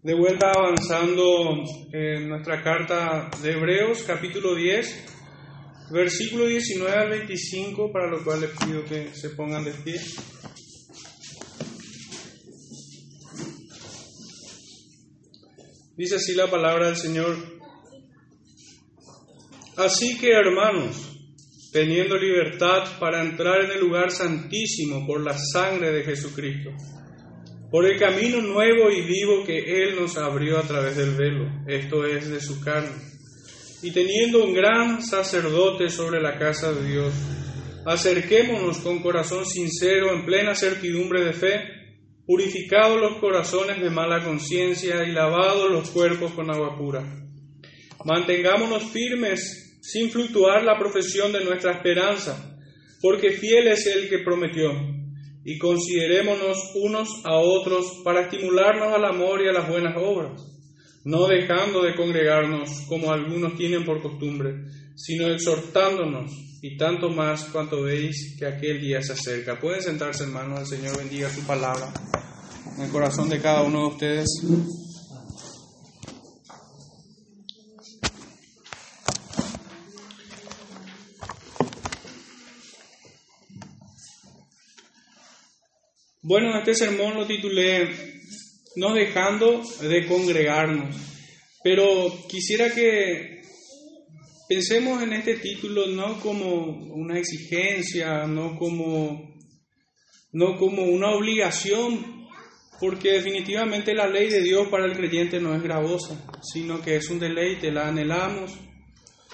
De vuelta avanzando en nuestra carta de Hebreos, capítulo 10, versículo 19 al 25, para lo cual les pido que se pongan de pie. Dice así la palabra del Señor. Así que hermanos, teniendo libertad para entrar en el lugar santísimo por la sangre de Jesucristo, por el camino nuevo y vivo que Él nos abrió a través del velo, esto es de su carne, y teniendo un gran sacerdote sobre la casa de Dios, acerquémonos con corazón sincero, en plena certidumbre de fe, purificados los corazones de mala conciencia y lavados los cuerpos con agua pura. Mantengámonos firmes sin fluctuar la profesión de nuestra esperanza, porque fiel es el que prometió y considerémonos unos a otros para estimularnos al amor y a las buenas obras, no dejando de congregarnos como algunos tienen por costumbre, sino exhortándonos y tanto más cuanto veis que aquel día se acerca. Pueden sentarse hermanos, el Señor bendiga su palabra en el corazón de cada uno de ustedes. Bueno, este sermón lo titulé No dejando de congregarnos, pero quisiera que pensemos en este título no como una exigencia, no como, no como una obligación, porque definitivamente la ley de Dios para el creyente no es gravosa, sino que es un deleite, la anhelamos,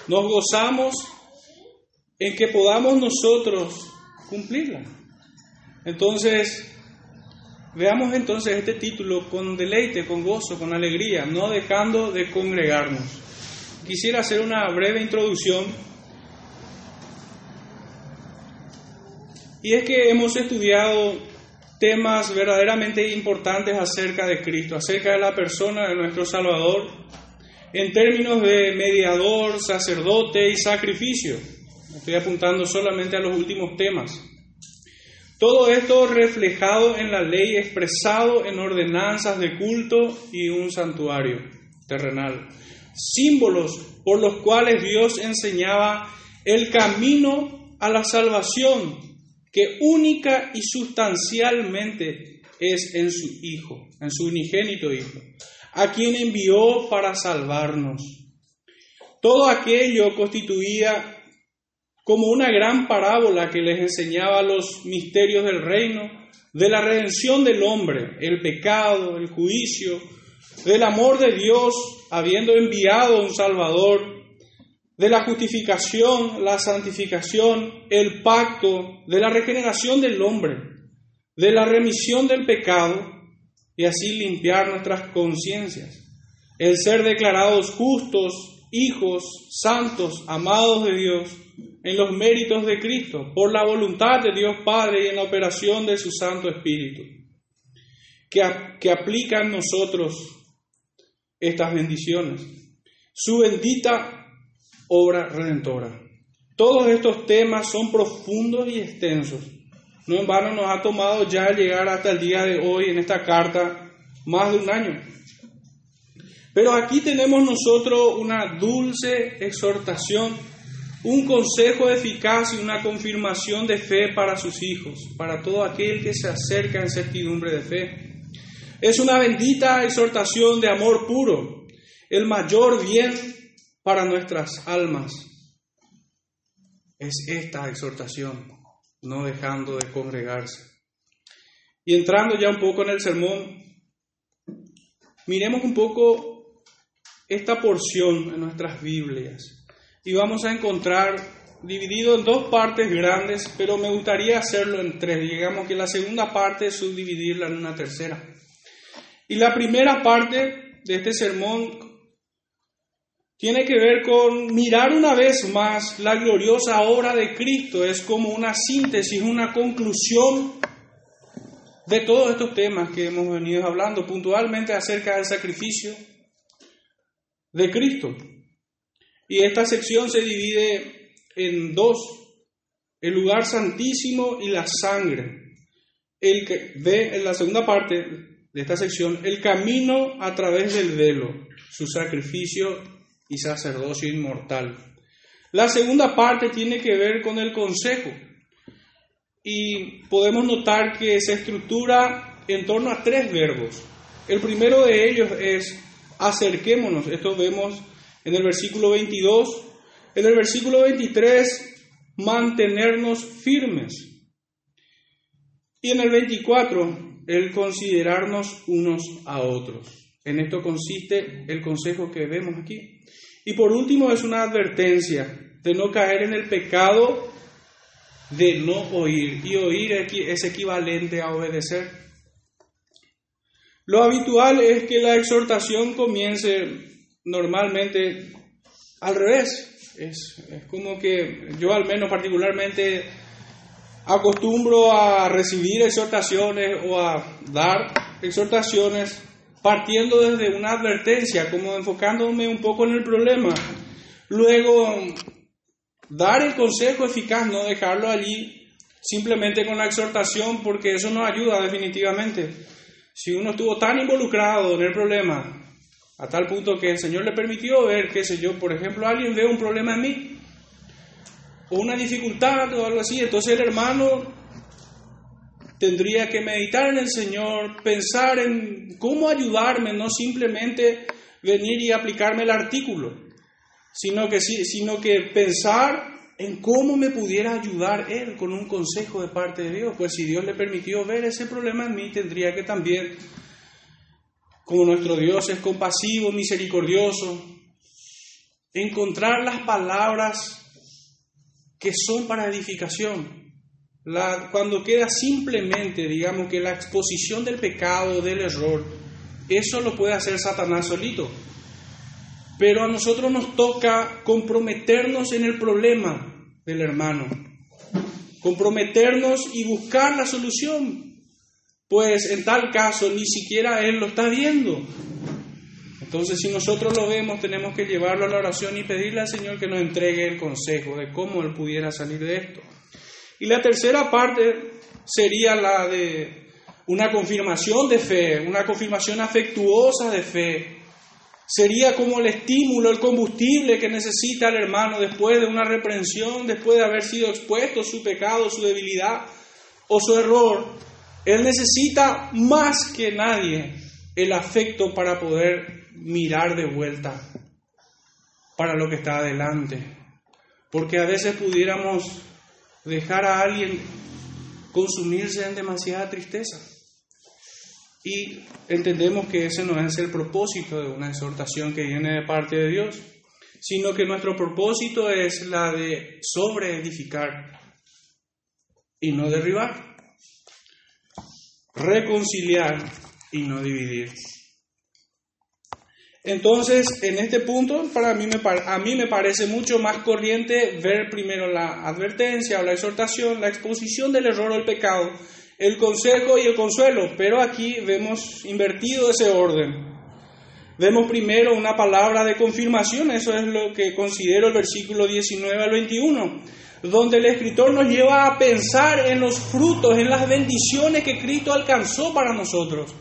nos gozamos en que podamos nosotros cumplirla. Entonces, Veamos entonces este título con deleite, con gozo, con alegría, no dejando de congregarnos. Quisiera hacer una breve introducción. Y es que hemos estudiado temas verdaderamente importantes acerca de Cristo, acerca de la persona de nuestro Salvador, en términos de mediador, sacerdote y sacrificio. Estoy apuntando solamente a los últimos temas. Todo esto reflejado en la ley, expresado en ordenanzas de culto y un santuario terrenal. Símbolos por los cuales Dios enseñaba el camino a la salvación, que única y sustancialmente es en su Hijo, en su unigénito Hijo, a quien envió para salvarnos. Todo aquello constituía como una gran parábola que les enseñaba los misterios del reino, de la redención del hombre, el pecado, el juicio, del amor de Dios habiendo enviado un Salvador, de la justificación, la santificación, el pacto, de la regeneración del hombre, de la remisión del pecado y así limpiar nuestras conciencias, el ser declarados justos, hijos, santos, amados de Dios, en los méritos de Cristo, por la voluntad de Dios Padre y en la operación de su Santo Espíritu, que, que aplica en nosotros estas bendiciones. Su bendita obra redentora. Todos estos temas son profundos y extensos. No en vano nos ha tomado ya llegar hasta el día de hoy en esta carta más de un año. Pero aquí tenemos nosotros una dulce exhortación un consejo eficaz y una confirmación de fe para sus hijos, para todo aquel que se acerca en certidumbre de fe. Es una bendita exhortación de amor puro, el mayor bien para nuestras almas. Es esta exhortación, no dejando de congregarse. Y entrando ya un poco en el sermón, miremos un poco esta porción en nuestras Biblias y vamos a encontrar dividido en dos partes grandes, pero me gustaría hacerlo en tres. Digamos que la segunda parte es subdividirla en una tercera. Y la primera parte de este sermón tiene que ver con mirar una vez más la gloriosa obra de Cristo. Es como una síntesis, una conclusión de todos estos temas que hemos venido hablando puntualmente acerca del sacrificio de Cristo. Y esta sección se divide en dos, el lugar santísimo y la sangre. El que ve en la segunda parte de esta sección, el camino a través del velo, su sacrificio y sacerdocio inmortal. La segunda parte tiene que ver con el consejo y podemos notar que se estructura en torno a tres verbos. El primero de ellos es acerquémonos, esto vemos en el versículo 22, en el versículo 23 mantenernos firmes. Y en el 24, el considerarnos unos a otros. En esto consiste el consejo que vemos aquí. Y por último es una advertencia de no caer en el pecado de no oír. Y oír es equivalente a obedecer. Lo habitual es que la exhortación comience normalmente al revés. Es, como que yo al menos particularmente acostumbro a recibir exhortaciones o a dar exhortaciones partiendo desde una advertencia, como enfocándome un poco en el problema. Luego, dar el consejo eficaz, no dejarlo allí simplemente con la exhortación, porque eso no ayuda definitivamente. Si uno estuvo tan involucrado en el problema a tal punto que el Señor le permitió ver, qué sé yo, por ejemplo, alguien ve un problema en mí, o una dificultad o algo así, entonces el hermano tendría que meditar en el Señor, pensar en cómo ayudarme, no simplemente venir y aplicarme el artículo, sino que, sino que pensar en cómo me pudiera ayudar Él con un consejo de parte de Dios. Pues si Dios le permitió ver ese problema en mí, tendría que también como nuestro Dios es compasivo, misericordioso, encontrar las palabras que son para edificación. cuando queda simplemente, digamos que la exposición del pecado, del error, eso lo puede hacer Satanás solito. Pero a nosotros nos toca comprometernos en el problema del hermano, comprometernos y buscar la solución, pues en tal caso ni siquiera Él lo está viendo. Entonces si nosotros lo vemos tenemos que llevarlo a la oración y pedirle al Señor que nos entregue el consejo de cómo Él pudiera salir de esto. Y la tercera parte sería la de una confirmación de fe, una confirmación afectuosa de fe. Sería como el estímulo, el combustible que necesita el hermano después de una reprensión, después de haber sido expuesto su pecado, su debilidad o su error él necesita más que nadie el afecto para poder mirar de vuelta para lo que está adelante. Porque a veces pudiéramos dejar a alguien consumirse en demasiada tristeza. Y entendemos que ese no es el propósito de una exhortación que viene de parte de Dios, sino que nuestro propósito es la de sobreedificar y no derribar reconciliar y no dividir. Entonces, en este punto, para mí me, a mí me parece mucho más corriente ver primero la advertencia o la exhortación, la exposición del error o el pecado, el consejo y el consuelo, pero aquí vemos invertido ese orden. Vemos primero una palabra de confirmación, eso es lo que considero el versículo 19 al 21 donde el escritor nos lleva a pensar en los frutos, en las bendiciones que Cristo alcanzó para nosotros.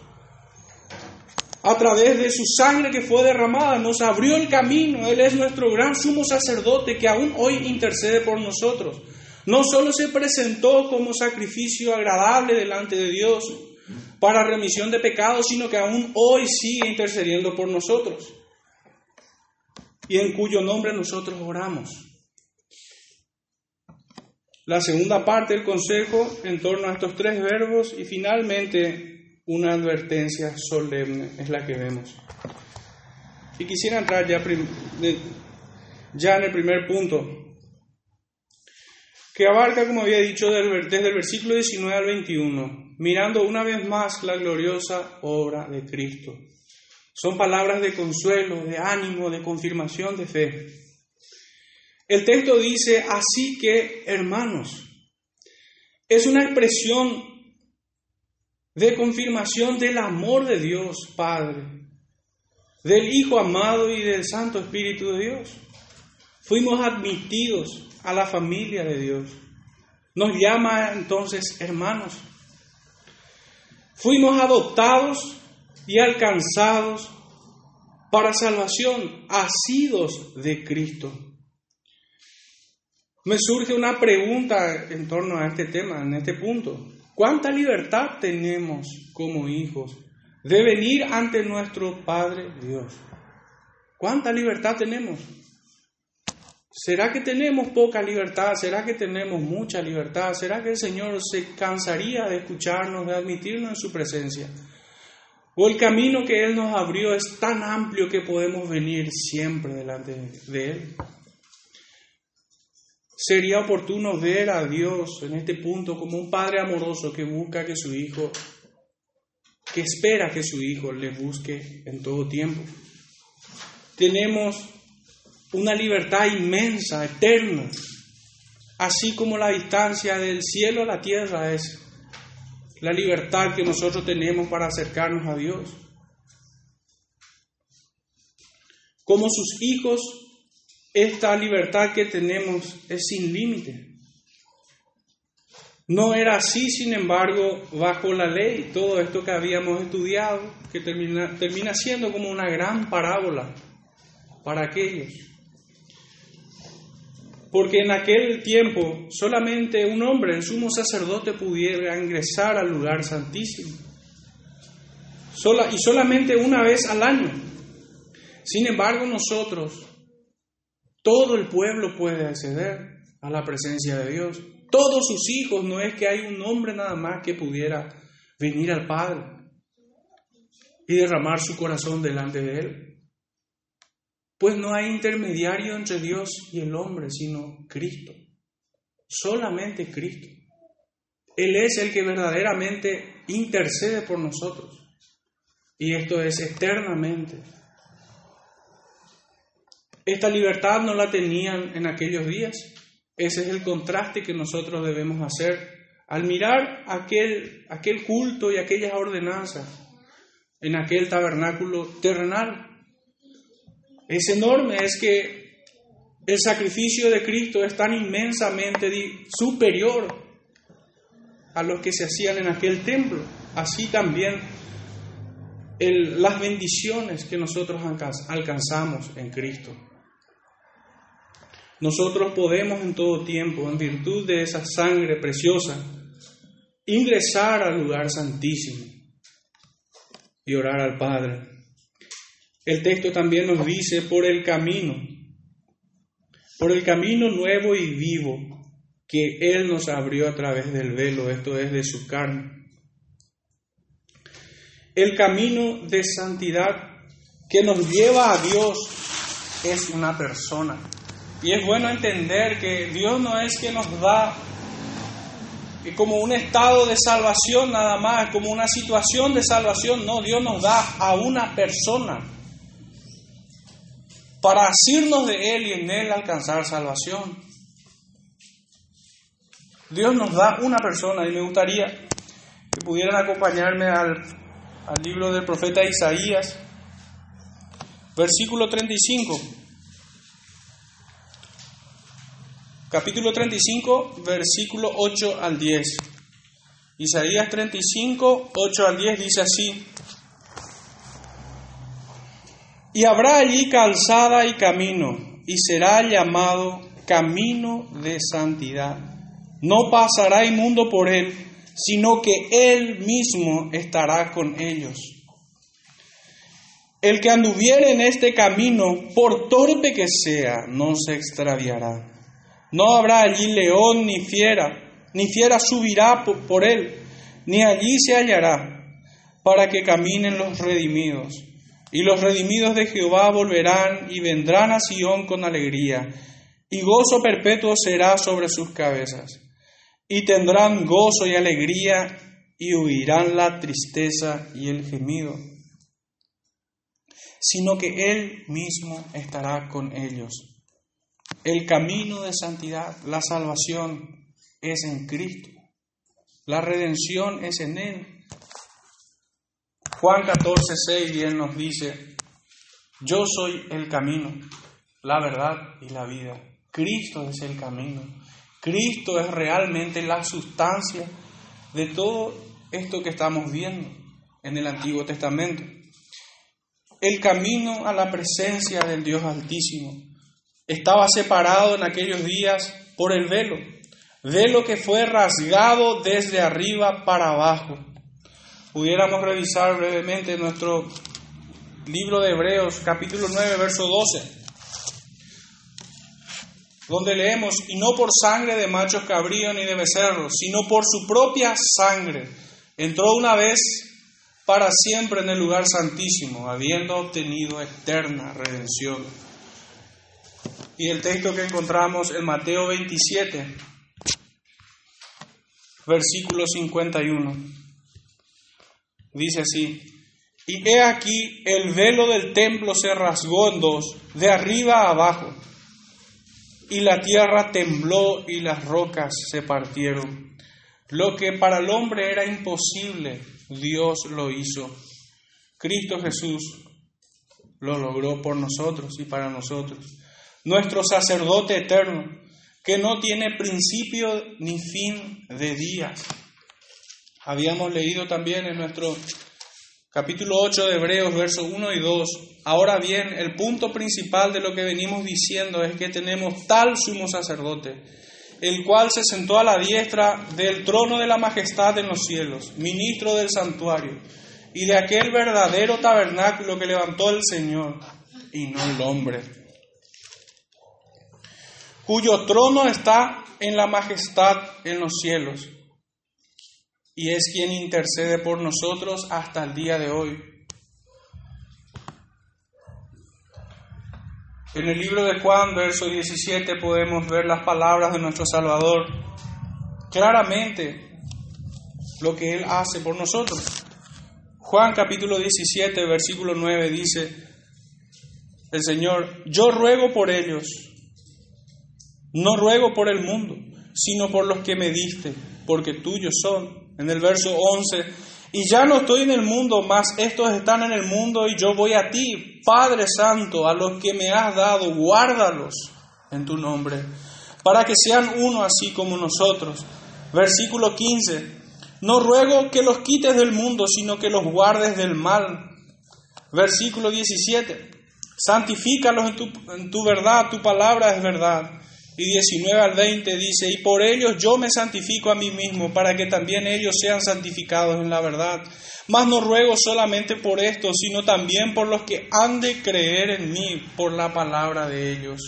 A través de su sangre que fue derramada, nos abrió el camino. Él es nuestro gran sumo sacerdote que aún hoy intercede por nosotros. No solo se presentó como sacrificio agradable delante de Dios para remisión de pecados, sino que aún hoy sigue intercediendo por nosotros. Y en cuyo nombre nosotros oramos. La segunda parte del consejo en torno a estos tres verbos y finalmente una advertencia solemne es la que vemos. Y quisiera entrar ya, en el primer punto, que abarca, como había dicho, desde el versículo 19 al 21, mirando una vez más la gloriosa obra de Cristo. Son palabras de consuelo, de ánimo, de confirmación de fe. El texto dice, así que, hermanos, es una expresión de confirmación del amor de Dios Padre, del Hijo amado y del Santo Espíritu de Dios. Fuimos admitidos a la familia de Dios. Nos llama entonces hermanos. Fuimos adoptados y alcanzados para salvación, asidos de Cristo. Me surge una pregunta en torno a este tema, en este punto. ¿Cuánta libertad tenemos como hijos de venir ante nuestro Padre Dios? ¿Cuánta libertad tenemos? ¿Será que tenemos poca libertad? ¿Será que tenemos mucha libertad? ¿Será que el Señor se cansaría de escucharnos, de admitirnos en su presencia? ¿O el camino que Él nos abrió es tan amplio que podemos venir siempre delante de Él? Sería oportuno ver a Dios en este punto como un padre amoroso que busca que su hijo, que espera que su hijo le busque en todo tiempo. Tenemos una libertad inmensa, eterna, así como la distancia del cielo a la tierra es la libertad que nosotros tenemos para acercarnos a Dios. Como sus hijos, esta libertad que tenemos es sin límite. No era así, sin embargo, bajo la ley, todo esto que habíamos estudiado, que termina, termina siendo como una gran parábola para aquellos porque en aquel tiempo solamente un hombre, el sumo sacerdote, pudiera ingresar al lugar santísimo. y solamente una vez al año. Sin embargo, nosotros, todo el pueblo puede acceder a la presencia de Dios. Todos sus hijos, no es que hay un hombre nada más que pudiera venir al Padre y derramar su corazón delante de Él. Pues no hay intermediario entre Dios y el hombre, sino Cristo. Solamente Cristo. Él es el que verdaderamente intercede por nosotros. Y esto es eternamente. Esta libertad no la tenían en aquellos días. Ese es el contraste que nosotros debemos hacer al mirar aquel, aquel culto y aquellas ordenanzas en aquel tabernáculo terrenal es enorme, es que el sacrificio de Cristo es tan inmensamente superior a lo que se hacían en aquel templo. Así también las bendiciones que nosotros alcanzamos en Cristo. Nosotros podemos en todo tiempo, en virtud de esa sangre preciosa, ingresar al lugar santísimo y orar al Padre. El texto también nos dice por el camino, por el camino nuevo y vivo que Él nos abrió a través del velo, esto es de su carne. El camino de santidad que nos lleva a Dios es una persona. Y es bueno entender que Dios no es que nos da como un estado de salvación nada más, como una situación de salvación, no, Dios nos da a una persona para asirnos de Él y en Él alcanzar salvación. Dios nos da una persona y me gustaría que pudieran acompañarme al, al libro del profeta Isaías, versículo 35. Capítulo 35, versículo 8 al 10. Isaías 35, 8 al 10 dice así. Y habrá allí calzada y camino, y será llamado camino de santidad. No pasará inmundo por él, sino que él mismo estará con ellos. El que anduviere en este camino, por torpe que sea, no se extraviará. No habrá allí león ni fiera, ni fiera subirá por él, ni allí se hallará, para que caminen los redimidos y los redimidos de Jehová volverán y vendrán a Sión con alegría, y gozo perpetuo será sobre sus cabezas. Y tendrán gozo y alegría, y huirán la tristeza y el gemido, sino que Él mismo estará con ellos. El camino de santidad, la salvación, es en Cristo. La redención es en Él. Juan 14, 6 bien nos dice, yo soy el camino, la verdad y la vida. Cristo es el camino. Cristo es realmente la sustancia de todo esto que estamos viendo. en el Antiguo Testamento. El camino a la presencia del Dios Altísimo estaba separado en aquellos días por el velo, velo que fue rasgado desde arriba para abajo. Pudiéramos revisar brevemente nuestro libro de Hebreos, capítulo 9, verso 12 donde leemos, y no por sangre de machos cabríos ni de becerros, sino por su propia sangre, entró una vez para siempre en el lugar santísimo, habiendo obtenido eterna redención. Y el texto que encontramos en Mateo 27, versículo 51, dice así, y he aquí el velo del templo se rasgó en dos, de arriba a abajo y la tierra tembló y las rocas se partieron. Lo que para el hombre era imposible, Dios lo hizo. Cristo Jesús lo logró por nosotros y para nosotros. Nuestro sacerdote eterno, que no tiene principio ni fin de días. Habíamos leído también en nuestro capítulo 8 de Hebreos, versos 1 y 2. Ahora bien, el punto principal de lo que venimos diciendo es que tenemos tal sumo sacerdote, el cual se sentó a la diestra del trono de la majestad en los cielos, ministro del santuario, y de aquel verdadero tabernáculo que levantó el Señor, y no el hombre, cuyo trono está en la majestad en los cielos y es quien intercede por nosotros hasta el día de hoy. En el libro de Juan, verso 17, podemos ver las palabras de nuestro Salvador claramente lo que Él hace por nosotros. Juan capítulo 17, versículo 9 dice, el Señor, yo ruego por ellos, no ruego por el mundo, sino por los que me diste, porque tuyos son en el verso 11, y ya no estoy en el mundo, mas estos están en el mundo y yo voy a ti, Padre Santo, a los que me has dado, guárdalos en tu nombre, para que sean uno así como nosotros. Versículo 15, no ruego que los quites del mundo, sino que los guardes del mal. Versículo 17, santifícalos en tu, en tu verdad, tu palabra es verdad. Y 19 al 20 dice, y por ellos yo me santifico a mí mismo, para que también ellos sean santificados en la verdad. Mas no ruego solamente por esto, sino también por los que han de creer en mí por la palabra de ellos.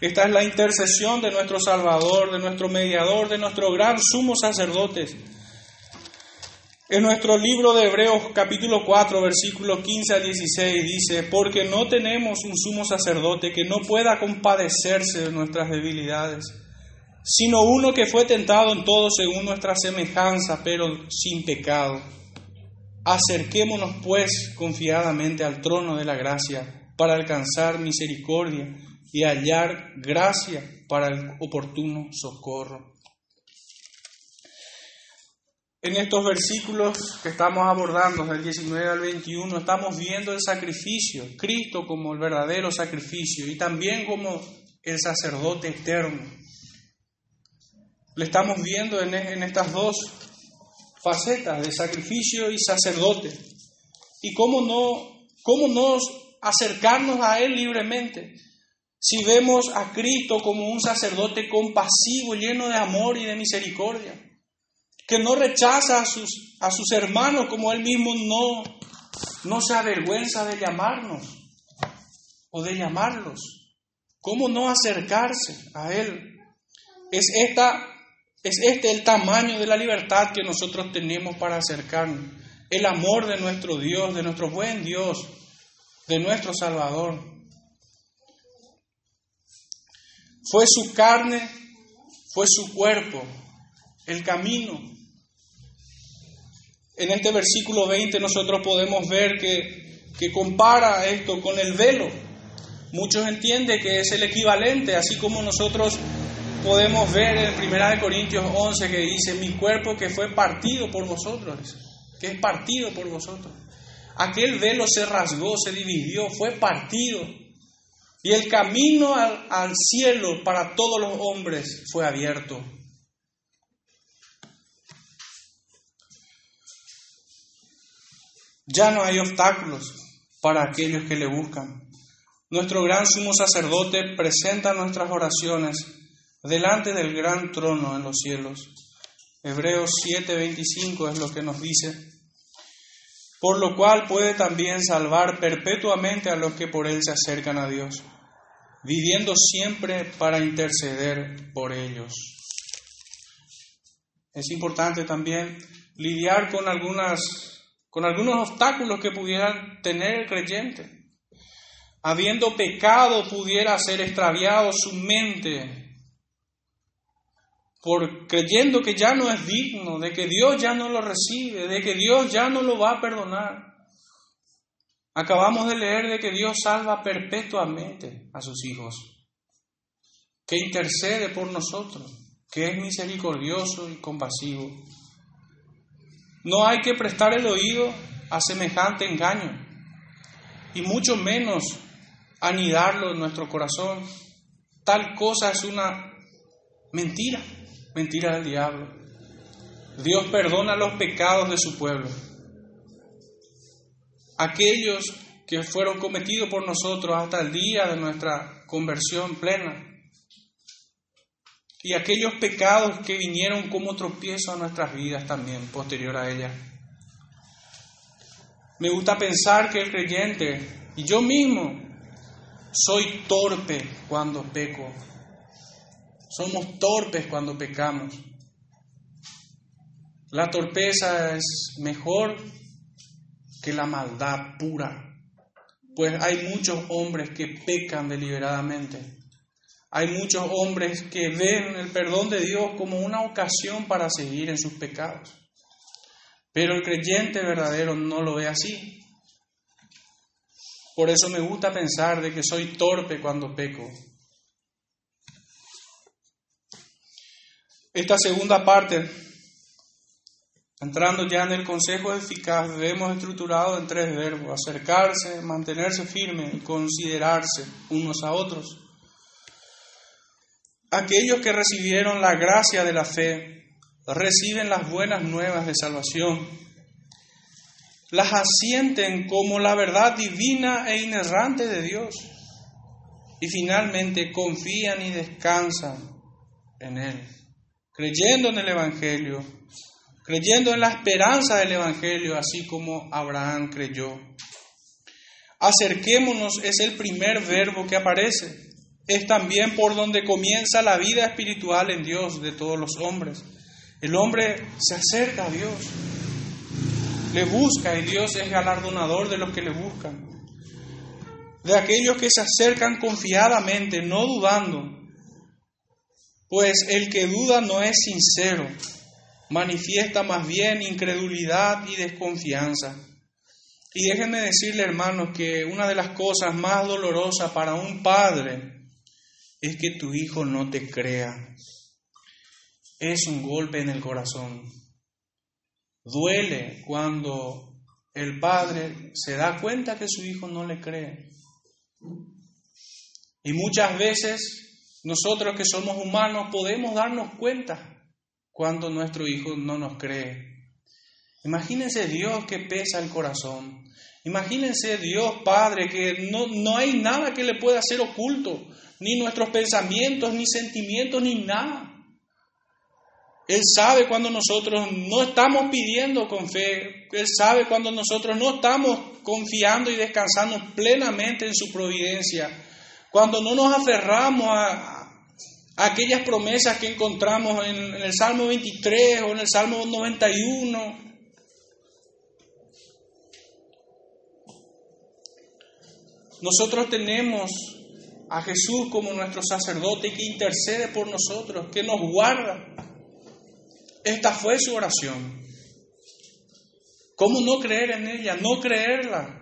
Esta es la intercesión de nuestro Salvador, de nuestro mediador, de nuestro gran sumo sacerdote en nuestro libro de Hebreos capítulo 4, versículo 15 a 16 dice, porque no tenemos un sumo sacerdote que no pueda compadecerse de nuestras debilidades, sino uno que fue tentado en todo según nuestra semejanza, pero sin pecado. Acerquémonos pues confiadamente al trono de la gracia para alcanzar misericordia y hallar gracia para el oportuno socorro. En estos versículos que estamos abordando, del 19 al 21, estamos viendo el sacrificio, Cristo como el verdadero sacrificio y también como el sacerdote eterno. Le estamos viendo en, en estas dos facetas de sacrificio y sacerdote. Y cómo no, cómo no acercarnos a Él libremente. Si vemos a Cristo como un sacerdote compasivo, lleno de amor y de misericordia que no rechaza a sus, a sus hermanos como él mismo no, no se avergüenza de llamarnos o de llamarlos. ¿Cómo no acercarse a él? Es, esta, es este el tamaño de la libertad que nosotros tenemos para acercarnos. El amor de nuestro Dios, de nuestro buen Dios, de nuestro Salvador. Fue su carne, fue su cuerpo, el camino en este versículo 20 nosotros podemos ver que, que compara esto con el velo. Muchos entienden que es el equivalente, así como nosotros podemos ver en 1 Corintios 11 que dice, mi cuerpo que fue partido por vosotros, que es partido por vosotros. Aquel velo se rasgó, se dividió, fue partido. Y el camino al, al cielo para todos los hombres fue abierto. Ya no hay obstáculos para aquellos que le buscan. Nuestro gran sumo sacerdote presenta nuestras oraciones delante del gran trono en los cielos. Hebreos 7:25 es lo que nos dice, por lo cual puede también salvar perpetuamente a los que por él se acercan a Dios, viviendo siempre para interceder por ellos. Es importante también lidiar con algunas con algunos obstáculos que pudieran tener el creyente. Habiendo pecado pudiera ser extraviado su mente por creyendo que ya no es digno, de que Dios ya no lo recibe, de que Dios ya no lo va a perdonar. Acabamos de leer de que Dios salva perpetuamente a sus hijos, que intercede por nosotros, que es misericordioso y compasivo. No hay que prestar el oído a semejante engaño, y mucho menos anidarlo en nuestro corazón. Tal cosa es una mentira, mentira del diablo. Dios perdona los pecados de su pueblo. Aquellos que fueron cometidos por nosotros hasta el día de nuestra conversión plena y aquellos pecados que vinieron como tropiezo a nuestras vidas también posterior a ella. Me gusta pensar que el creyente y yo mismo soy torpe cuando peco. Somos torpes cuando pecamos. La torpeza es mejor que la maldad pura, pues hay muchos hombres que pecan deliberadamente hay muchos hombres que ven el perdón de Dios como una ocasión para seguir en sus pecados. Pero el creyente verdadero no lo ve así. Por eso me gusta pensar de que soy torpe cuando peco. Esta segunda parte, entrando ya en el consejo eficaz, vemos estructurado en tres verbos, acercarse, mantenerse firme y considerarse unos a otros. Aquellos que recibieron la gracia de la fe reciben las buenas nuevas de salvación, las asienten como la verdad divina e inerrante de Dios. Y finalmente confían y descansan en Él, creyendo en el Evangelio, creyendo en la esperanza del Evangelio, así como Abraham creyó. Acerquémonos es el primer verbo que aparece es también por donde comienza la vida espiritual en Dios de todos los hombres. El hombre se acerca a Dios, le busca y Dios es galardonador de los que le buscan. De aquellos que se acercan confiadamente, no dudando, pues el que duda no es sincero, manifiesta más bien incredulidad y desconfianza. Y déjenme decirle, hermanos, que una de las cosas más dolorosas para un padre es que tu hijo no te crea. Es un golpe en el corazón. Duele cuando el padre se da cuenta que su hijo no le cree. Y muchas veces nosotros que somos humanos podemos darnos cuenta cuando nuestro hijo no nos cree. Imagínense Dios que pesa el corazón. Imagínense Dios Padre que no, no hay nada que le pueda hacer oculto ni nuestros pensamientos, ni sentimientos, ni nada. Él sabe cuando nosotros no estamos pidiendo con fe, Él sabe cuando nosotros no estamos confiando y descansando plenamente en su providencia, cuando no nos aferramos a, aquellas promesas que encontramos en, en el Salmo 23 o en el Salmo 91. Nosotros tenemos a Jesús como nuestro sacerdote que intercede por nosotros, que nos guarda. Esta fue su oración. ¿Cómo no creer en ella? No creerla.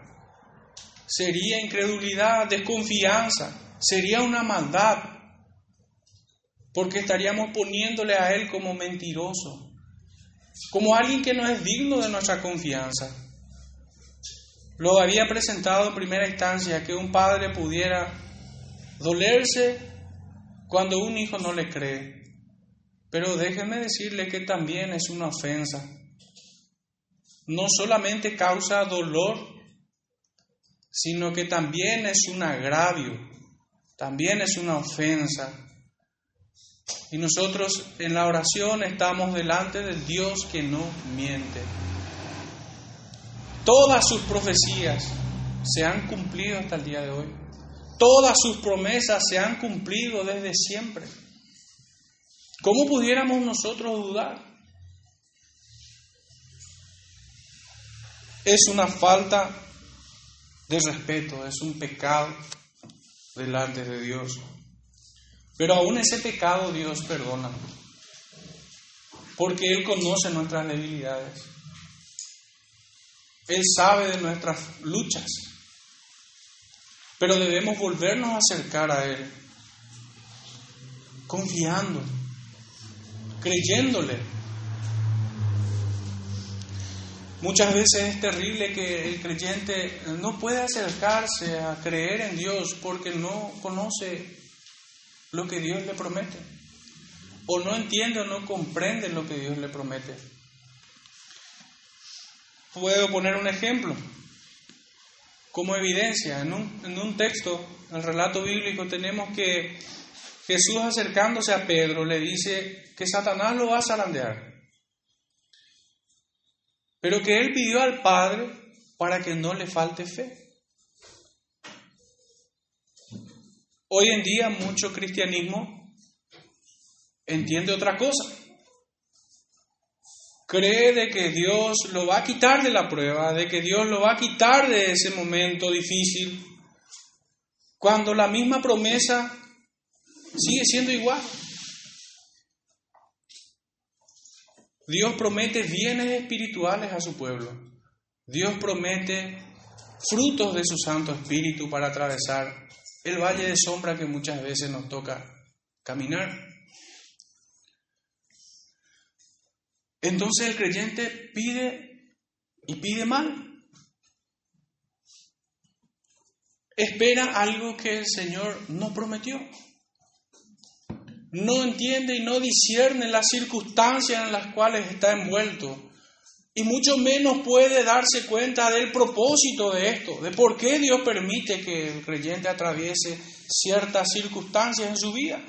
Sería incredulidad, desconfianza, sería una maldad, porque estaríamos poniéndole a Él como mentiroso, como alguien que no es digno de nuestra confianza. Lo había presentado en primera instancia que un padre pudiera dolerse cuando un hijo no le cree. Pero déjeme decirle que también es una ofensa. no solamente causa dolor, sino que también es un agravio, también es una ofensa. Y nosotros en la oración estamos delante del Dios que no miente. Todas sus profecías se han cumplido hasta el día de hoy. Todas sus promesas se han cumplido desde siempre. ¿Cómo pudiéramos nosotros dudar? Es una falta de respeto, es un pecado delante de Dios. Pero aún ese pecado Dios perdona, porque Él conoce nuestras debilidades. Él sabe de nuestras luchas, pero debemos volvernos a acercar a Él, confiando, creyéndole. Muchas veces es terrible que el creyente no puede acercarse a creer en Dios porque no conoce lo que Dios le promete, o no entiende o no comprende lo que Dios le promete. Puedo poner un ejemplo como evidencia. En un, en un texto, en el relato bíblico, tenemos que Jesús acercándose a Pedro le dice que Satanás lo va a zarandear, pero que él pidió al Padre para que no le falte fe. Hoy en día mucho cristianismo entiende otra cosa cree de que Dios lo va a quitar de la prueba, de que Dios lo va a quitar de ese momento difícil, cuando la misma promesa sigue siendo igual. Dios promete bienes espirituales a su pueblo. Dios promete frutos de su Santo Espíritu para atravesar el valle de sombra que muchas veces nos toca caminar. Entonces el creyente pide y pide mal. Espera algo que el Señor no prometió. No entiende y no discierne las circunstancias en las cuales está envuelto. Y mucho menos puede darse cuenta del propósito de esto, de por qué Dios permite que el creyente atraviese ciertas circunstancias en su vida.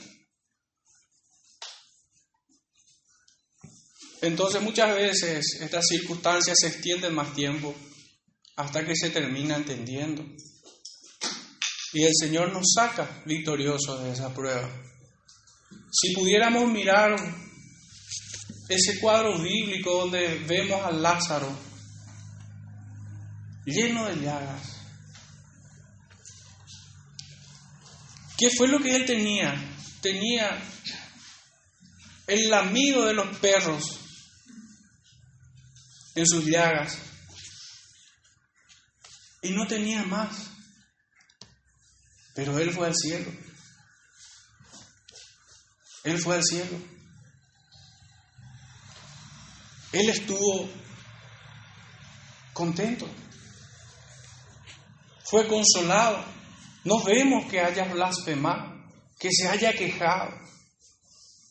Entonces muchas veces estas circunstancias se extienden más tiempo hasta que se termina entendiendo. Y el Señor nos saca victoriosos de esa prueba. Si pudiéramos mirar ese cuadro bíblico donde vemos a Lázaro lleno de llagas, ¿qué fue lo que él tenía? Tenía el lamido de los perros en sus llagas. Y no tenía más. Pero Él fue al cielo. Él fue al cielo. Él estuvo contento. Fue consolado. No vemos que haya blasfemado, que se haya quejado,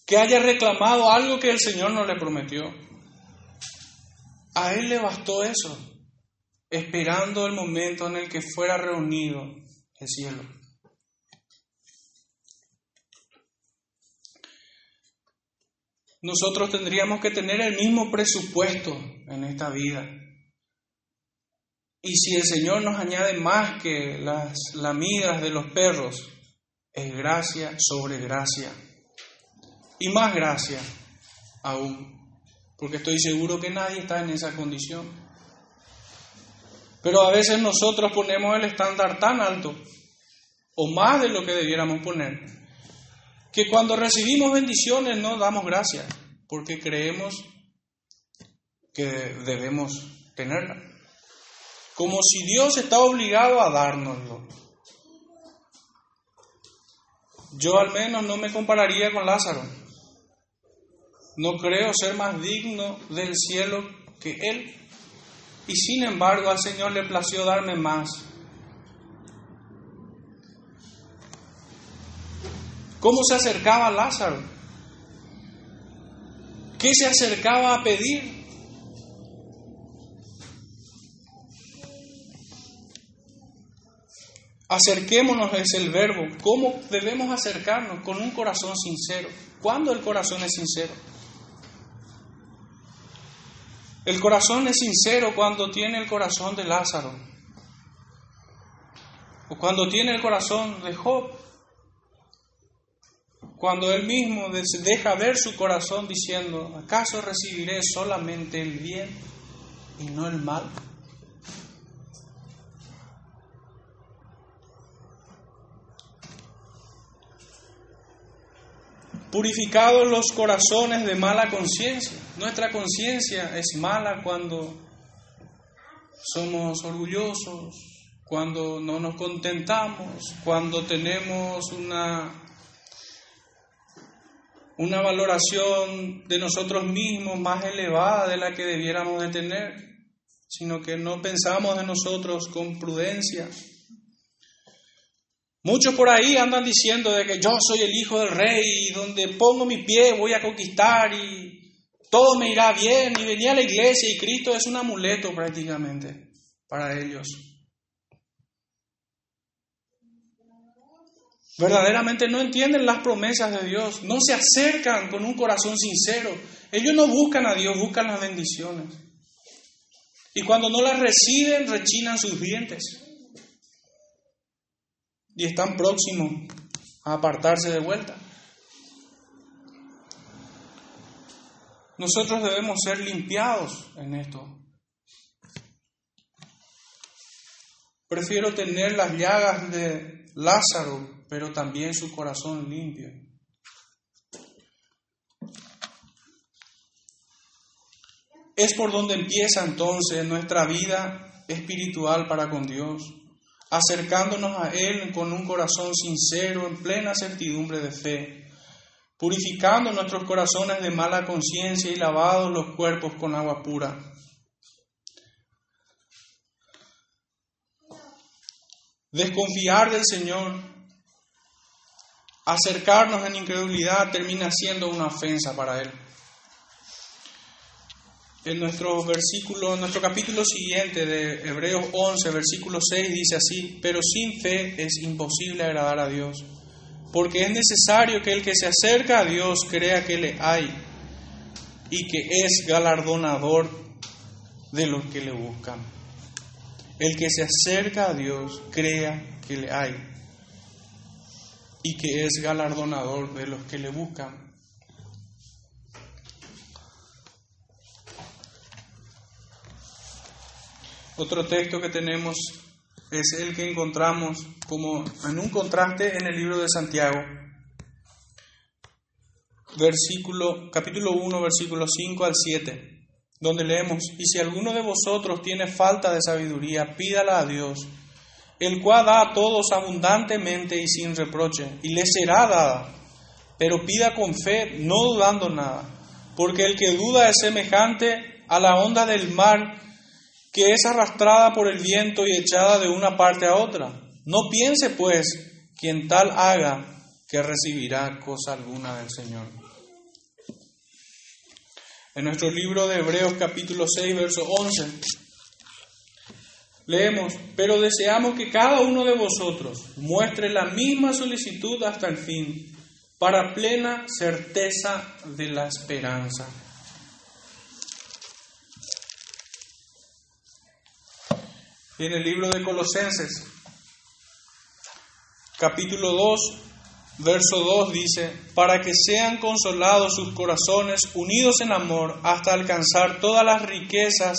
que haya reclamado algo que el Señor no le prometió. A él le bastó eso, esperando el momento en el que fuera reunido el cielo. Nosotros tendríamos que tener el mismo presupuesto en esta vida. Y si el Señor nos añade más que las lamidas de los perros, es gracia sobre gracia. Y más gracia aún porque estoy seguro que nadie está en esa condición. Pero a veces nosotros ponemos el estándar tan alto, o más de lo que debiéramos poner, que cuando recibimos bendiciones no damos gracias, porque creemos que debemos tenerla. Como si Dios está obligado a dárnoslo. Yo al menos no me compararía con Lázaro no creo ser más digno del cielo que Él. Y sin embargo al Señor le plació darme más. ¿Cómo se acercaba Lázaro? ¿Qué se acercaba a pedir? Acerquémonos es el verbo. ¿Cómo debemos acercarnos? Con un corazón sincero. ¿Cuándo el corazón es sincero? El corazón es sincero cuando tiene el corazón de Lázaro. O cuando tiene el corazón de Job. Cuando él mismo deja ver su corazón diciendo, ¿acaso recibiré solamente el bien y no el mal? Purificados los corazones de mala conciencia. Nuestra conciencia es mala cuando somos orgullosos, cuando no nos contentamos, cuando tenemos una, una valoración de nosotros mismos más elevada de la que debiéramos de tener, sino que no pensamos de nosotros con prudencia. Muchos por ahí andan diciendo de que yo soy el hijo del rey y donde pongo mi pie voy a conquistar y todo me irá bien y venía a la iglesia y Cristo es un amuleto prácticamente para ellos. Verdaderamente no entienden las promesas de Dios, no se acercan con un corazón sincero. Ellos no buscan a Dios, buscan las bendiciones. Y cuando no las reciben, rechinan sus dientes y están próximos a apartarse de vuelta. Nosotros debemos ser limpiados en esto. Prefiero tener las llagas de Lázaro, pero también su corazón limpio. Es por donde empieza entonces nuestra vida espiritual para con Dios acercándonos a Él con un corazón sincero, en plena certidumbre de fe, purificando nuestros corazones de mala conciencia y lavados los cuerpos con agua pura. Desconfiar del Señor, acercarnos en incredulidad termina siendo una ofensa para Él en nuestro versículo, en nuestro capítulo siguiente de Hebreos 11, versículo 6 dice así, pero sin fe es imposible agradar a Dios, porque es necesario que el que se acerca a Dios crea que le hay y que es galardonador de los que le buscan. El que se acerca a Dios crea que le hay y que es galardonador de los que le buscan. Otro texto que tenemos es el que encontramos como en un contraste en el libro de Santiago. Versículo, capítulo 1, versículos 5 al 7, donde leemos, y si alguno de vosotros tiene falta de sabiduría, pídala a Dios, el cual da a todos abundantemente y sin reproche, y le será dada, pero pida con fe, no dudando nada, porque el que duda es semejante a la onda del mar, que es arrastrada por el viento y echada de una parte a otra. No piense, pues, quien tal haga, que recibirá cosa alguna del Señor. En nuestro libro de Hebreos capítulo 6, verso 11, leemos, pero deseamos que cada uno de vosotros muestre la misma solicitud hasta el fin, para plena certeza de la esperanza En el libro de Colosenses, capítulo 2, verso 2 dice, para que sean consolados sus corazones unidos en amor hasta alcanzar todas las riquezas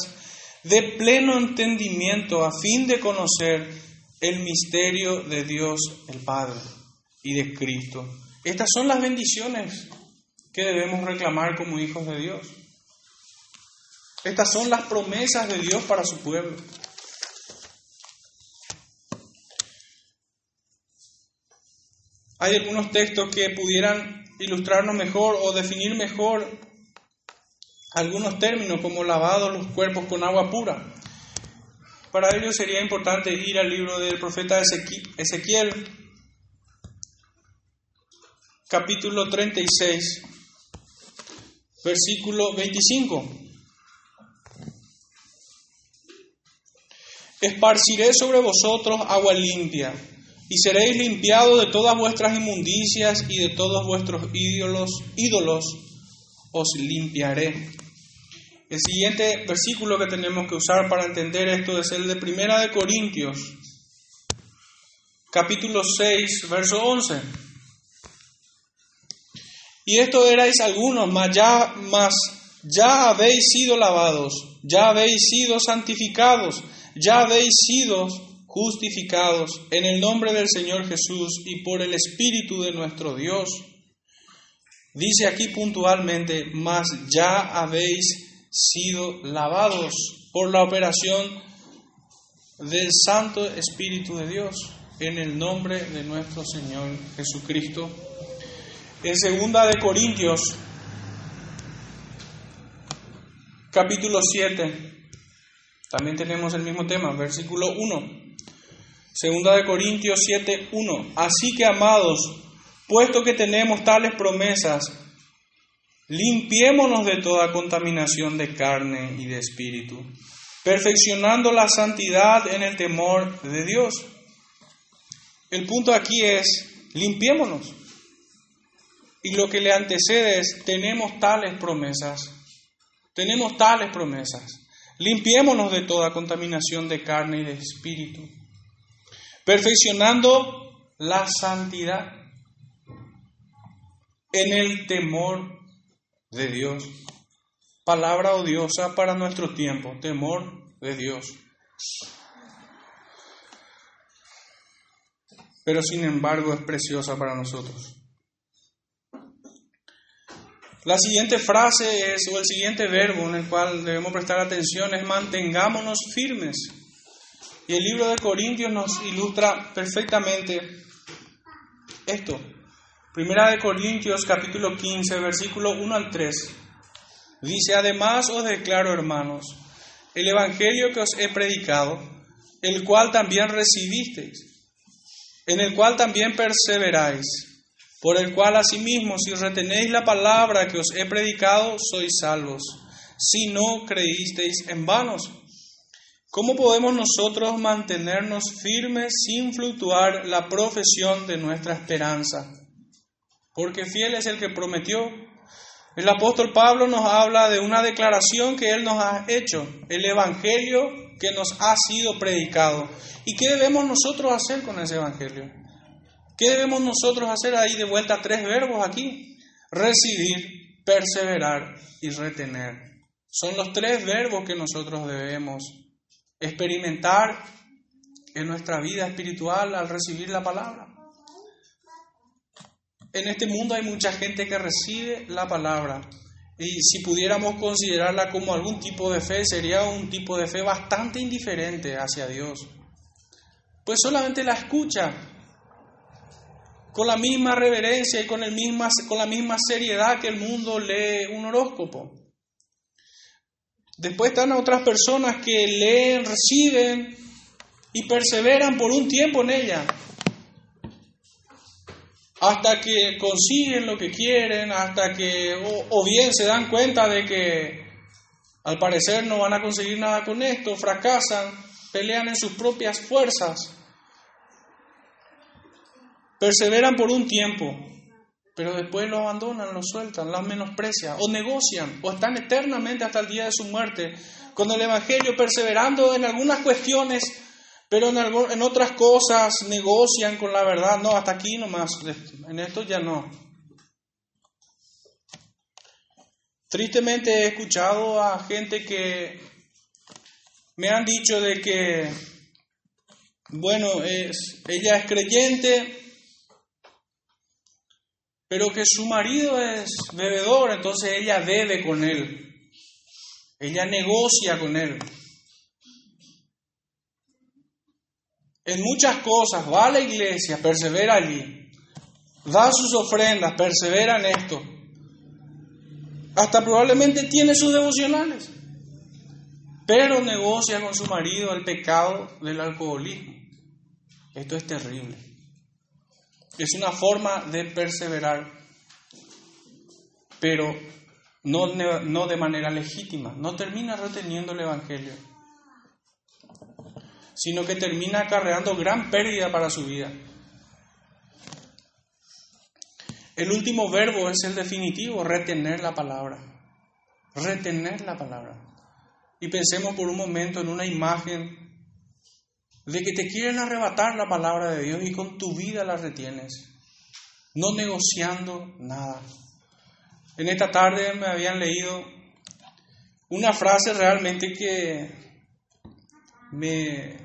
de pleno entendimiento a fin de conocer el misterio de Dios el Padre y de Cristo. Estas son las bendiciones que debemos reclamar como hijos de Dios. Estas son las promesas de Dios para su pueblo. Hay algunos textos que pudieran ilustrarnos mejor o definir mejor algunos términos como lavado los cuerpos con agua pura. Para ello sería importante ir al libro del profeta Ezequiel, capítulo 36, versículo 25. Esparciré sobre vosotros agua limpia y seréis limpiados de todas vuestras inmundicias y de todos vuestros ídolos, ídolos os limpiaré. El siguiente versículo que tenemos que usar para entender esto es el de Primera de Corintios, capítulo 6, verso 11. Y esto erais algunos, mas ya, mas ya habéis sido lavados, ya habéis sido santificados, ya habéis sido justificados en el nombre del Señor Jesús y por el Espíritu de nuestro Dios. Dice aquí puntualmente, mas ya habéis sido lavados por la operación del Santo Espíritu de Dios en el nombre de nuestro Señor Jesucristo. En segunda de Corintios capítulo 7 también tenemos el mismo tema, versículo 1. Segunda de Corintios 7, 1. Así que, amados, puesto que tenemos tales promesas, limpiémonos de toda contaminación de carne y de espíritu, perfeccionando la santidad en el temor de Dios. El punto aquí es, limpiémonos. Y lo que le antecede es, tenemos tales promesas, tenemos tales promesas. Limpiémonos de toda contaminación de carne y de espíritu perfeccionando la santidad en el temor de Dios. Palabra odiosa para nuestro tiempo, temor de Dios. Pero sin embargo es preciosa para nosotros. La siguiente frase es, o el siguiente verbo en el cual debemos prestar atención es mantengámonos firmes. Y el libro de Corintios nos ilustra perfectamente esto. Primera de Corintios capítulo 15, versículo 1 al 3. Dice, además os declaro, hermanos, el Evangelio que os he predicado, el cual también recibisteis, en el cual también perseveráis, por el cual asimismo, si retenéis la palabra que os he predicado, sois salvos, si no creísteis en vanos. ¿Cómo podemos nosotros mantenernos firmes sin fluctuar la profesión de nuestra esperanza? Porque fiel es el que prometió. El apóstol Pablo nos habla de una declaración que él nos ha hecho, el Evangelio que nos ha sido predicado. ¿Y qué debemos nosotros hacer con ese Evangelio? ¿Qué debemos nosotros hacer ahí de vuelta tres verbos aquí? Recibir, perseverar y retener. Son los tres verbos que nosotros debemos experimentar en nuestra vida espiritual al recibir la palabra. En este mundo hay mucha gente que recibe la palabra y si pudiéramos considerarla como algún tipo de fe, sería un tipo de fe bastante indiferente hacia Dios. Pues solamente la escucha con la misma reverencia y con, el misma, con la misma seriedad que el mundo lee un horóscopo. Después están otras personas que leen, reciben y perseveran por un tiempo en ella. Hasta que consiguen lo que quieren, hasta que o, bien se dan cuenta de que al parecer no van a conseguir nada con esto, fracasan, pelean en sus propias fuerzas. Perseveran por un tiempo, pero después lo abandonan, lo sueltan, lo menosprecian, o negocian, o están eternamente hasta el día de su muerte con el Evangelio, perseverando en algunas cuestiones, pero en, en otras cosas negocian con la verdad. No, hasta aquí nomás, en esto ya no. Tristemente he escuchado a gente que me han dicho de que, bueno, es, ella es creyente, pero que su marido es bebedor, entonces ella bebe con él. Ella negocia con él. En muchas cosas va a la iglesia, persevera allí. Da sus ofrendas, persevera en esto. Hasta probablemente tiene sus devocionales. Pero negocia con su marido el pecado del alcoholismo. Esto es terrible. Es una forma de perseverar, pero no, de manera legítima. No termina reteniendo el Evangelio, sino que termina acarreando gran pérdida para su vida. El último verbo es el definitivo, retener la palabra. Retener la palabra. Y pensemos por un momento en una imagen de que te quieren arrebatar la palabra de Dios y con tu vida la retienes, no negociando nada. En esta tarde me habían leído una frase realmente que me,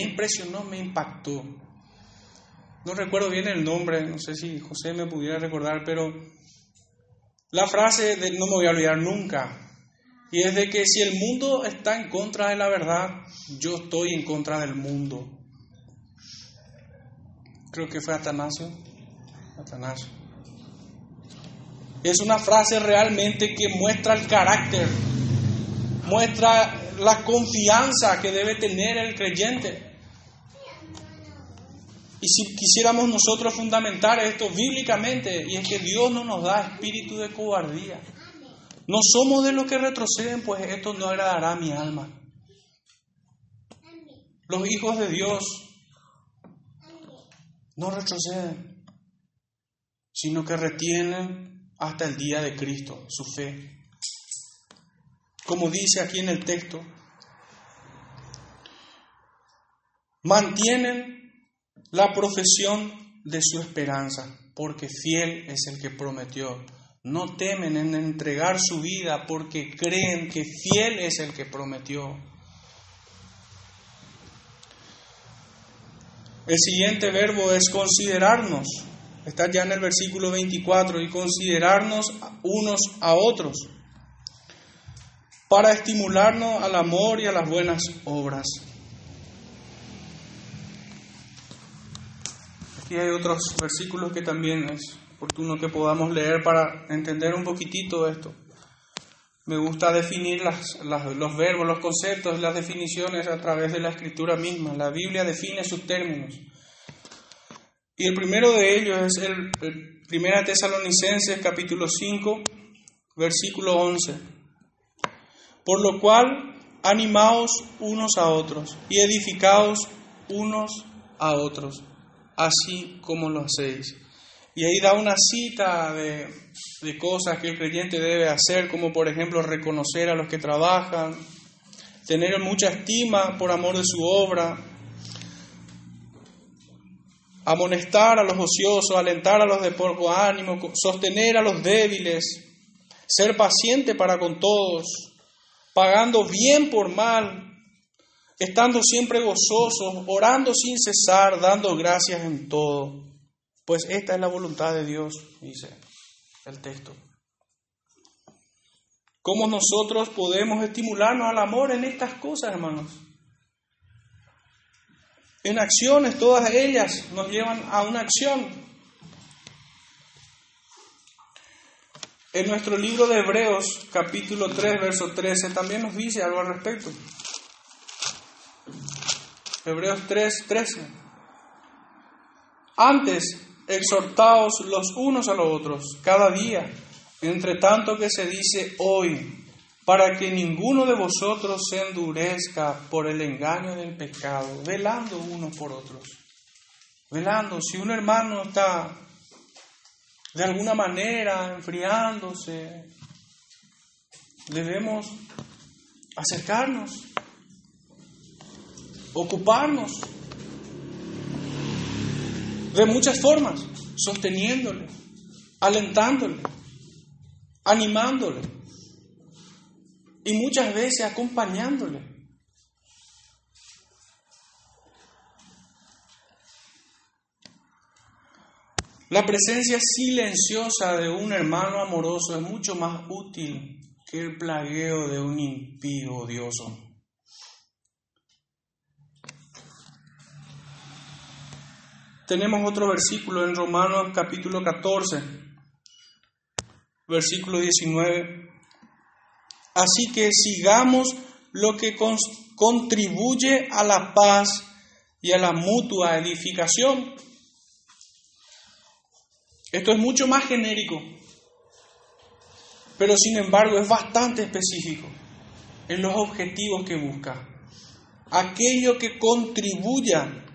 impresionó, me impactó. No recuerdo bien el nombre, no sé si José me pudiera recordar, pero la frase de, no me voy a olvidar nunca. Y es de que si el mundo está en contra de la verdad, yo estoy en contra del mundo. Creo que fue Atanasio. Atanasio. Es una frase realmente que muestra el carácter, muestra la confianza que debe tener el creyente. Y si quisiéramos nosotros fundamentar esto bíblicamente, y es que Dios no nos da espíritu de cobardía. No somos de los que retroceden, pues esto no agradará a mi alma. Los hijos de Dios no retroceden, sino que retienen hasta el día de Cristo su fe. Como dice aquí en el texto, mantienen la profesión de su esperanza, porque fiel es el que prometió. No temen en entregar su vida porque creen que fiel es el que prometió. El siguiente verbo es considerarnos. Está ya en el versículo 24 y considerarnos unos a otros para estimularnos al amor y a las buenas obras. Y hay otros versículos que también es oportuno que podamos leer para entender un poquitito esto. Me gusta definir las, los verbos, los conceptos, las definiciones a través de la escritura misma. La Biblia define sus términos. Y el primero de ellos es el, el Primera Tesalonicenses capítulo 5, versículo 11. Por lo cual, animaos unos a otros y edificaos unos a otros así como lo hacéis. Y ahí da una cita de, de, cosas que el creyente debe hacer, como por ejemplo reconocer a los que trabajan, tener mucha estima por amor de su obra, amonestar a los ociosos, alentar a los de poco ánimo, sostener a los débiles, ser paciente para con todos, pagando bien por mal, estando siempre gozosos, orando sin cesar, dando gracias en todo. Pues esta es la voluntad de Dios, dice el texto. ¿Cómo nosotros podemos estimularnos al amor en estas cosas, hermanos? En acciones, todas ellas nos llevan a una acción. En nuestro libro de Hebreos, capítulo 3, verso 13, también nos dice algo al respecto. Hebreos 3, 13. Antes, exhortaos los unos a los otros cada día, entre tanto que se dice hoy, para que ninguno de vosotros se endurezca por el engaño del pecado, velando unos por otros. Velando, si un hermano está de alguna manera enfriándose, debemos acercarnos ocuparnos de muchas formas, sosteniéndole, alentándole, animándole y muchas veces acompañándole. La presencia silenciosa de un hermano amoroso es mucho más útil que el plagueo de un impío odioso. Tenemos otro versículo en Romanos capítulo 14, versículo 19. Así que sigamos lo que contribuye a la paz y a la mutua edificación. Esto es mucho más genérico, pero sin embargo es bastante específico en los objetivos que busca. Aquello que contribuya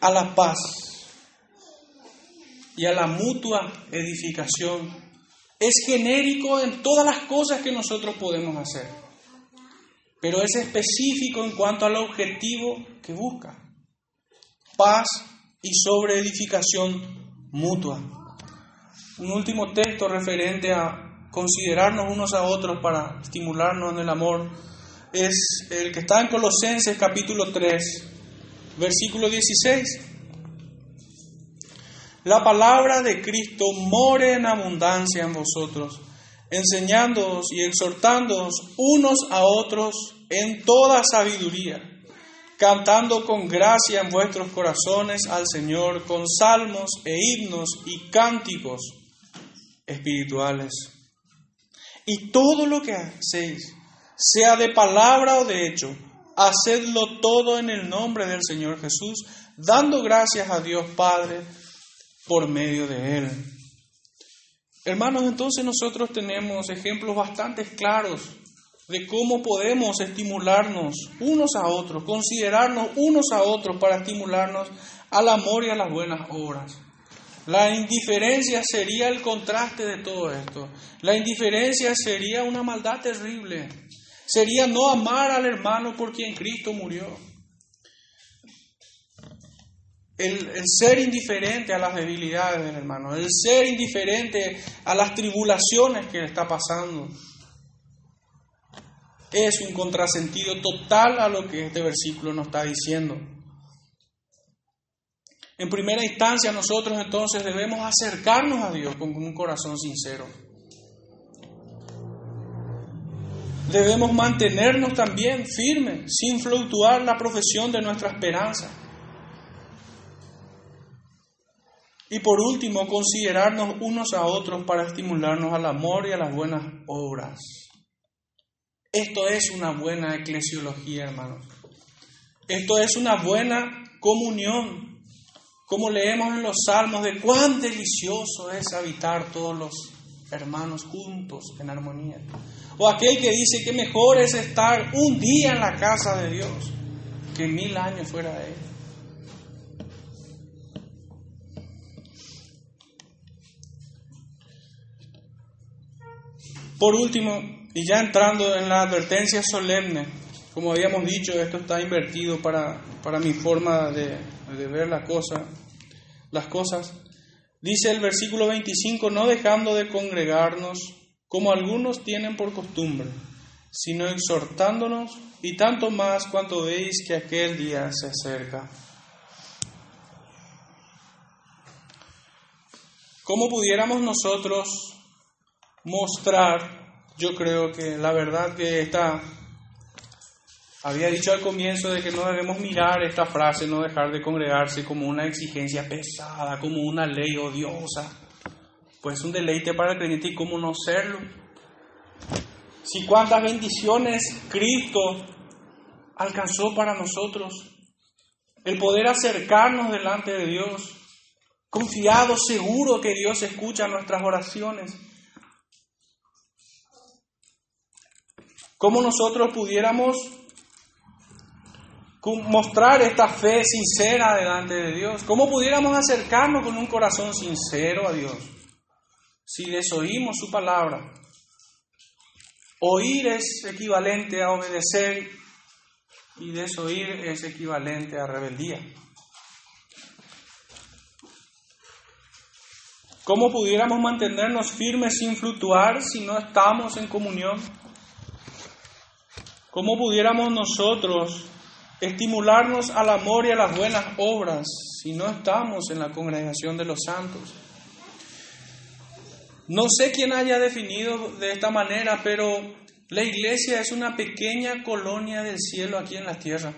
a la paz. y a la mutua edificación. Es genérico en todas las cosas que nosotros podemos hacer, pero es específico en cuanto al objetivo que busca. Paz y sobre edificación mutua. Un último texto referente a considerarnos unos a otros para estimularnos en el amor es el que está en Colosenses capítulo 3, versículo 16. La palabra de Cristo more en abundancia en vosotros, enseñándoos y exhortándoos unos a otros en toda sabiduría, cantando con gracia en vuestros corazones al Señor con salmos e himnos y cánticos espirituales. Y todo lo que hacéis, sea de palabra o de hecho, hacedlo todo en el nombre del Señor Jesús, dando gracias a Dios Padre por medio de Él. Hermanos, entonces nosotros tenemos ejemplos bastante claros de cómo podemos estimularnos unos a otros, considerarnos unos a otros para estimularnos al amor y a las buenas obras. La indiferencia sería el contraste de todo esto. La indiferencia sería una maldad terrible. Sería no amar al hermano por quien Cristo murió. El, ser indiferente a las debilidades del hermano, el ser indiferente a las tribulaciones que está pasando, es un contrasentido total a lo que este versículo nos está diciendo. En primera instancia nosotros entonces debemos acercarnos a Dios con un corazón sincero. Debemos mantenernos también firmes, sin fluctuar la profesión de nuestra esperanza. Y por último, considerarnos unos a otros para estimularnos al amor y a las buenas obras. Esto es una buena eclesiología, hermanos. Esto es una buena comunión como leemos en los salmos, de cuán delicioso es habitar todos los hermanos juntos en armonía. O aquel que dice que mejor es estar un día en la casa de Dios que mil años fuera de Él. Por último, y ya entrando en la advertencia solemne, como habíamos dicho, esto está invertido para, para mi forma de, de ver la cosa, las cosas. Dice el versículo 25, no dejando de congregarnos como algunos tienen por costumbre, sino exhortándonos y tanto más cuanto veis que aquel día se acerca. ¿Cómo pudiéramos nosotros mostrar, yo creo que la verdad que está había dicho al comienzo de que no debemos mirar esta frase, no dejar de congregarse como una exigencia pesada, como una ley odiosa. Pues un deleite para el creyente y cómo no serlo. Si cuántas bendiciones Cristo alcanzó para nosotros. El poder acercarnos delante de Dios, confiado, seguro que Dios escucha nuestras oraciones. Cómo nosotros pudiéramos mostrar esta fe sincera delante de Dios? ¿Cómo pudiéramos acercarnos con un corazón sincero a Dios si desoímos su palabra? Oír es equivalente a obedecer y desoír es equivalente a rebeldía. ¿Cómo pudiéramos mantenernos firmes sin fluctuar si no estamos en comunión? ¿Cómo pudiéramos nosotros estimularnos al amor y a las buenas obras si no estamos en la congregación de los santos. No sé quién haya definido de esta manera, pero la iglesia es una pequeña colonia del cielo aquí en la tierra.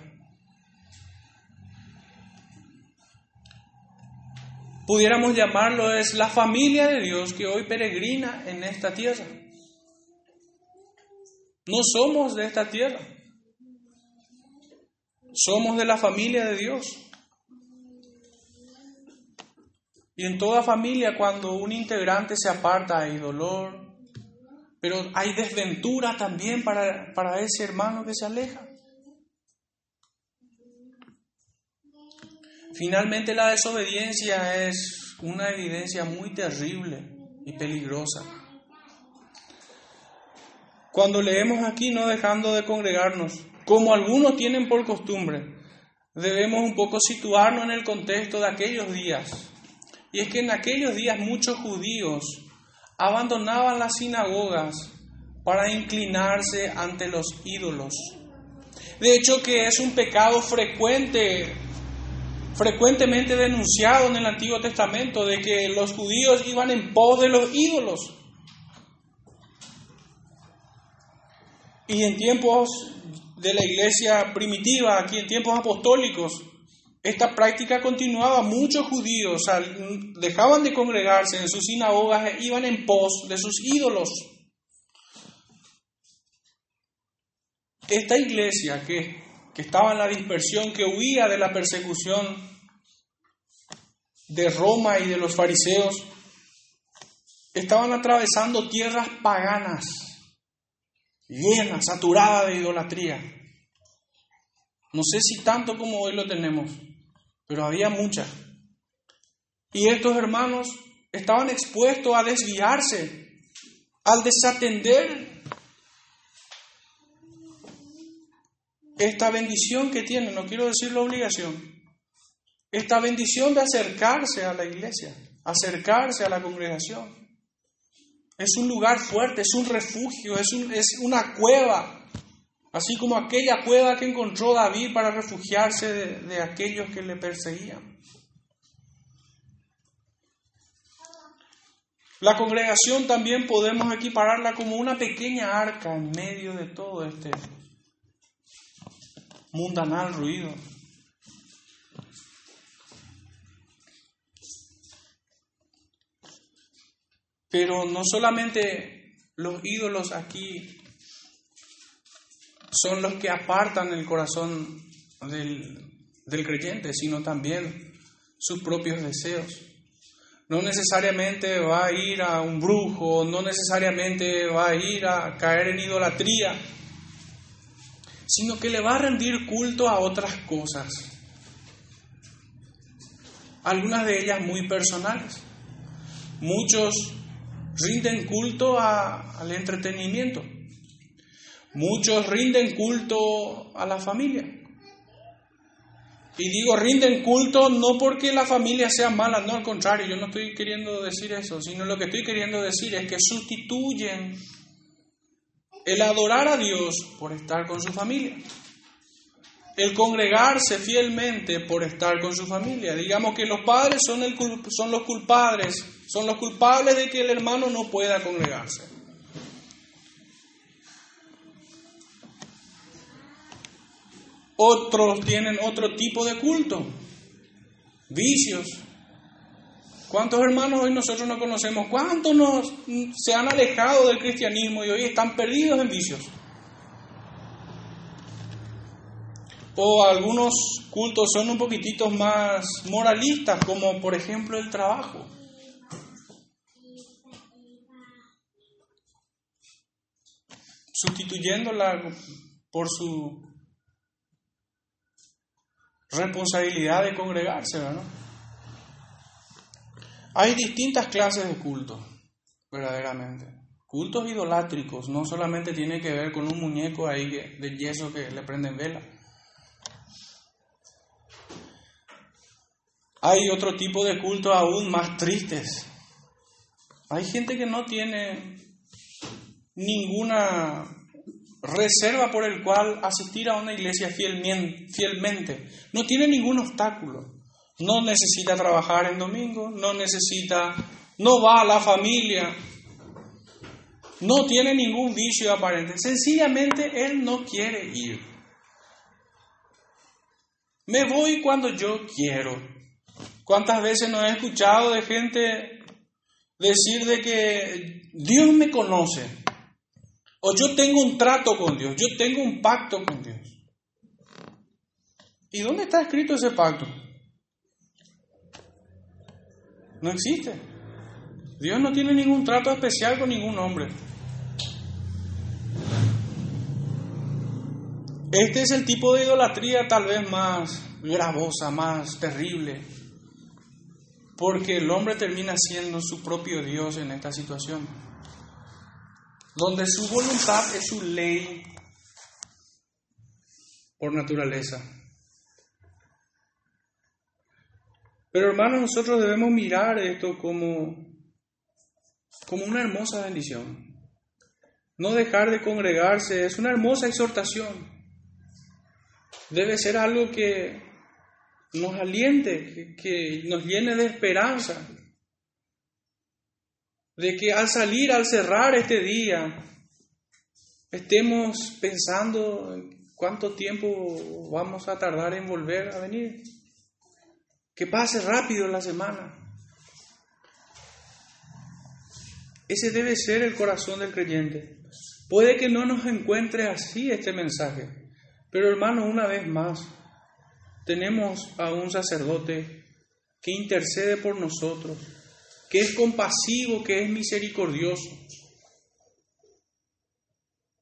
Pudiéramos llamarlo es la familia de Dios que hoy peregrina en esta tierra. No somos de esta tierra. Somos de la familia de Dios. Y en toda familia cuando un integrante se aparta hay dolor, pero hay desventura también para, para ese hermano que se aleja. Finalmente la desobediencia es una evidencia muy terrible y peligrosa. Cuando leemos aquí no dejando de congregarnos, como algunos tienen por costumbre, debemos un poco situarnos en el contexto de aquellos días. Y es que en aquellos días muchos judíos abandonaban las sinagogas para inclinarse ante los ídolos. De hecho que es un pecado frecuente, frecuentemente denunciado en el Antiguo Testamento, de que los judíos iban en pos de los ídolos. Y en tiempos de la iglesia primitiva, aquí en tiempos apostólicos, esta práctica continuaba. Muchos judíos dejaban de congregarse en sus sinagogas e iban en pos de sus ídolos. Esta iglesia que, que estaba en la dispersión, que huía de la persecución de Roma y de los fariseos, estaban atravesando tierras paganas llena, saturada de idolatría. No sé si tanto como hoy lo tenemos, pero había mucha. Y estos hermanos estaban expuestos a desviarse, al desatender esta bendición que tienen, no quiero decir la obligación, esta bendición de acercarse a la iglesia, acercarse a la congregación. Es un lugar fuerte, es un refugio, es, una cueva. Así como aquella cueva que encontró David para refugiarse de, de aquellos que le perseguían. La congregación también podemos equipararla como una pequeña arca en medio de todo este mundanal ruido. Pero no solamente los ídolos aquí son los que apartan el corazón del, creyente, sino también sus propios deseos. No necesariamente va a ir a un brujo, no necesariamente va a ir a caer en idolatría, sino que le va a rendir culto a otras cosas, algunas de ellas muy personales. Muchos rinden culto al entretenimiento. Muchos rinden culto a la familia. Y digo rinden culto no porque la familia sea mala, no al contrario, yo no estoy queriendo decir eso, sino lo que estoy queriendo decir es que sustituyen el adorar a Dios por estar con su familia el congregarse fielmente por estar con su familia. Digamos que los padres son, el, son los culpables, son los culpables de que el hermano no pueda congregarse. Otros tienen otro tipo de culto, vicios. ¿Cuántos hermanos hoy nosotros no conocemos? ¿Cuántos se han alejado del cristianismo y hoy están perdidos en vicios? o algunos cultos son un poquitito más moralistas, como por ejemplo el trabajo. Sustituyéndola por su responsabilidad de congregarse. Hay distintas clases de culto, verdaderamente. Cultos idolátricos no solamente tiene que ver con un muñeco ahí de yeso que le prenden vela Hay otro tipo de culto aún más tristes. Hay gente que no tiene ninguna reserva por el cual asistir a una iglesia fielmente. No tiene ningún obstáculo. No necesita trabajar en domingo, no necesita, no va a la familia, no tiene ningún vicio aparente. Sencillamente él no quiere ir. Me voy cuando yo quiero. ¿Cuántas veces nos he escuchado de gente decir de que Dios me conoce? O yo tengo un trato con Dios, yo tengo un pacto con Dios. ¿Y dónde está escrito ese pacto? No existe. Dios no tiene ningún trato especial con ningún hombre. Este es el tipo de idolatría tal vez más gravosa, más terrible Porque el hombre termina siendo su propio Dios en esta situación, donde su voluntad es su ley por naturaleza. Pero hermanos, nosotros debemos mirar esto como, como una hermosa bendición. No dejar de congregarse es una hermosa exhortación. Debe ser algo que nos aliente, que nos llene de esperanza. De que al salir, al cerrar este día, estemos pensando cuánto tiempo vamos a tardar en volver a venir. Que pase rápido la semana. Ese debe ser el corazón del creyente. Puede que no nos encuentre así este mensaje, pero hermano, una vez más, tenemos a un sacerdote que intercede por nosotros, que es compasivo, que es misericordioso.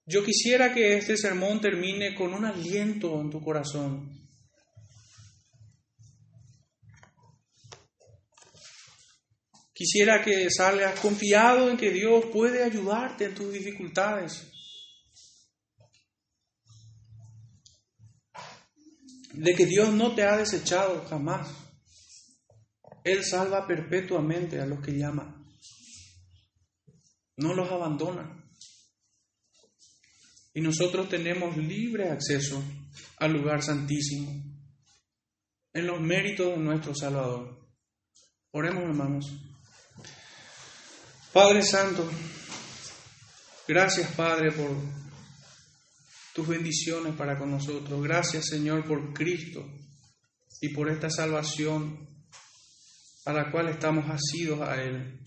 Yo quisiera que este sermón termine con un aliento en tu corazón, Quisiera que salgas confiado en que Dios puede ayudarte en tus dificultades. De que Dios no te ha desechado jamás. Él salva perpetuamente a los que llama. No los abandona. Y nosotros tenemos libre acceso al lugar santísimo en los méritos de nuestro Salvador. Oremos hermanos. Padre Santo, gracias Padre por tus bendiciones para con nosotros. Gracias Señor por Cristo y por esta salvación a la cual estamos asidos a Él.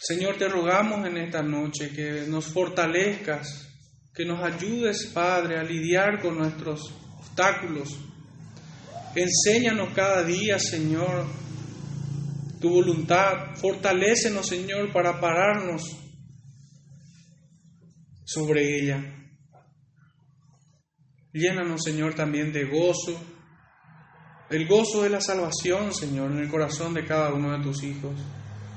Señor, te rogamos en esta noche que nos fortalezcas, que nos ayudes, Padre, a lidiar con nuestros obstáculos. Enséñanos cada día, Señor, tu voluntad. Fortalécenos, Señor, para pararnos sobre ella. Llénanos, Señor, también de gozo, el gozo de la salvación, Señor, en el corazón de cada uno de tus hijos.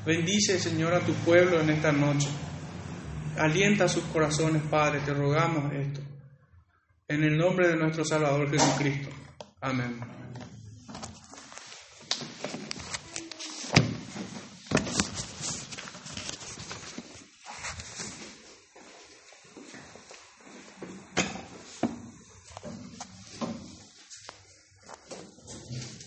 Bendice, Señor, a tu pueblo en esta noche. Alienta sus corazones, Padre, te rogamos esto. En el nombre de nuestro Salvador Jesucristo. Amén.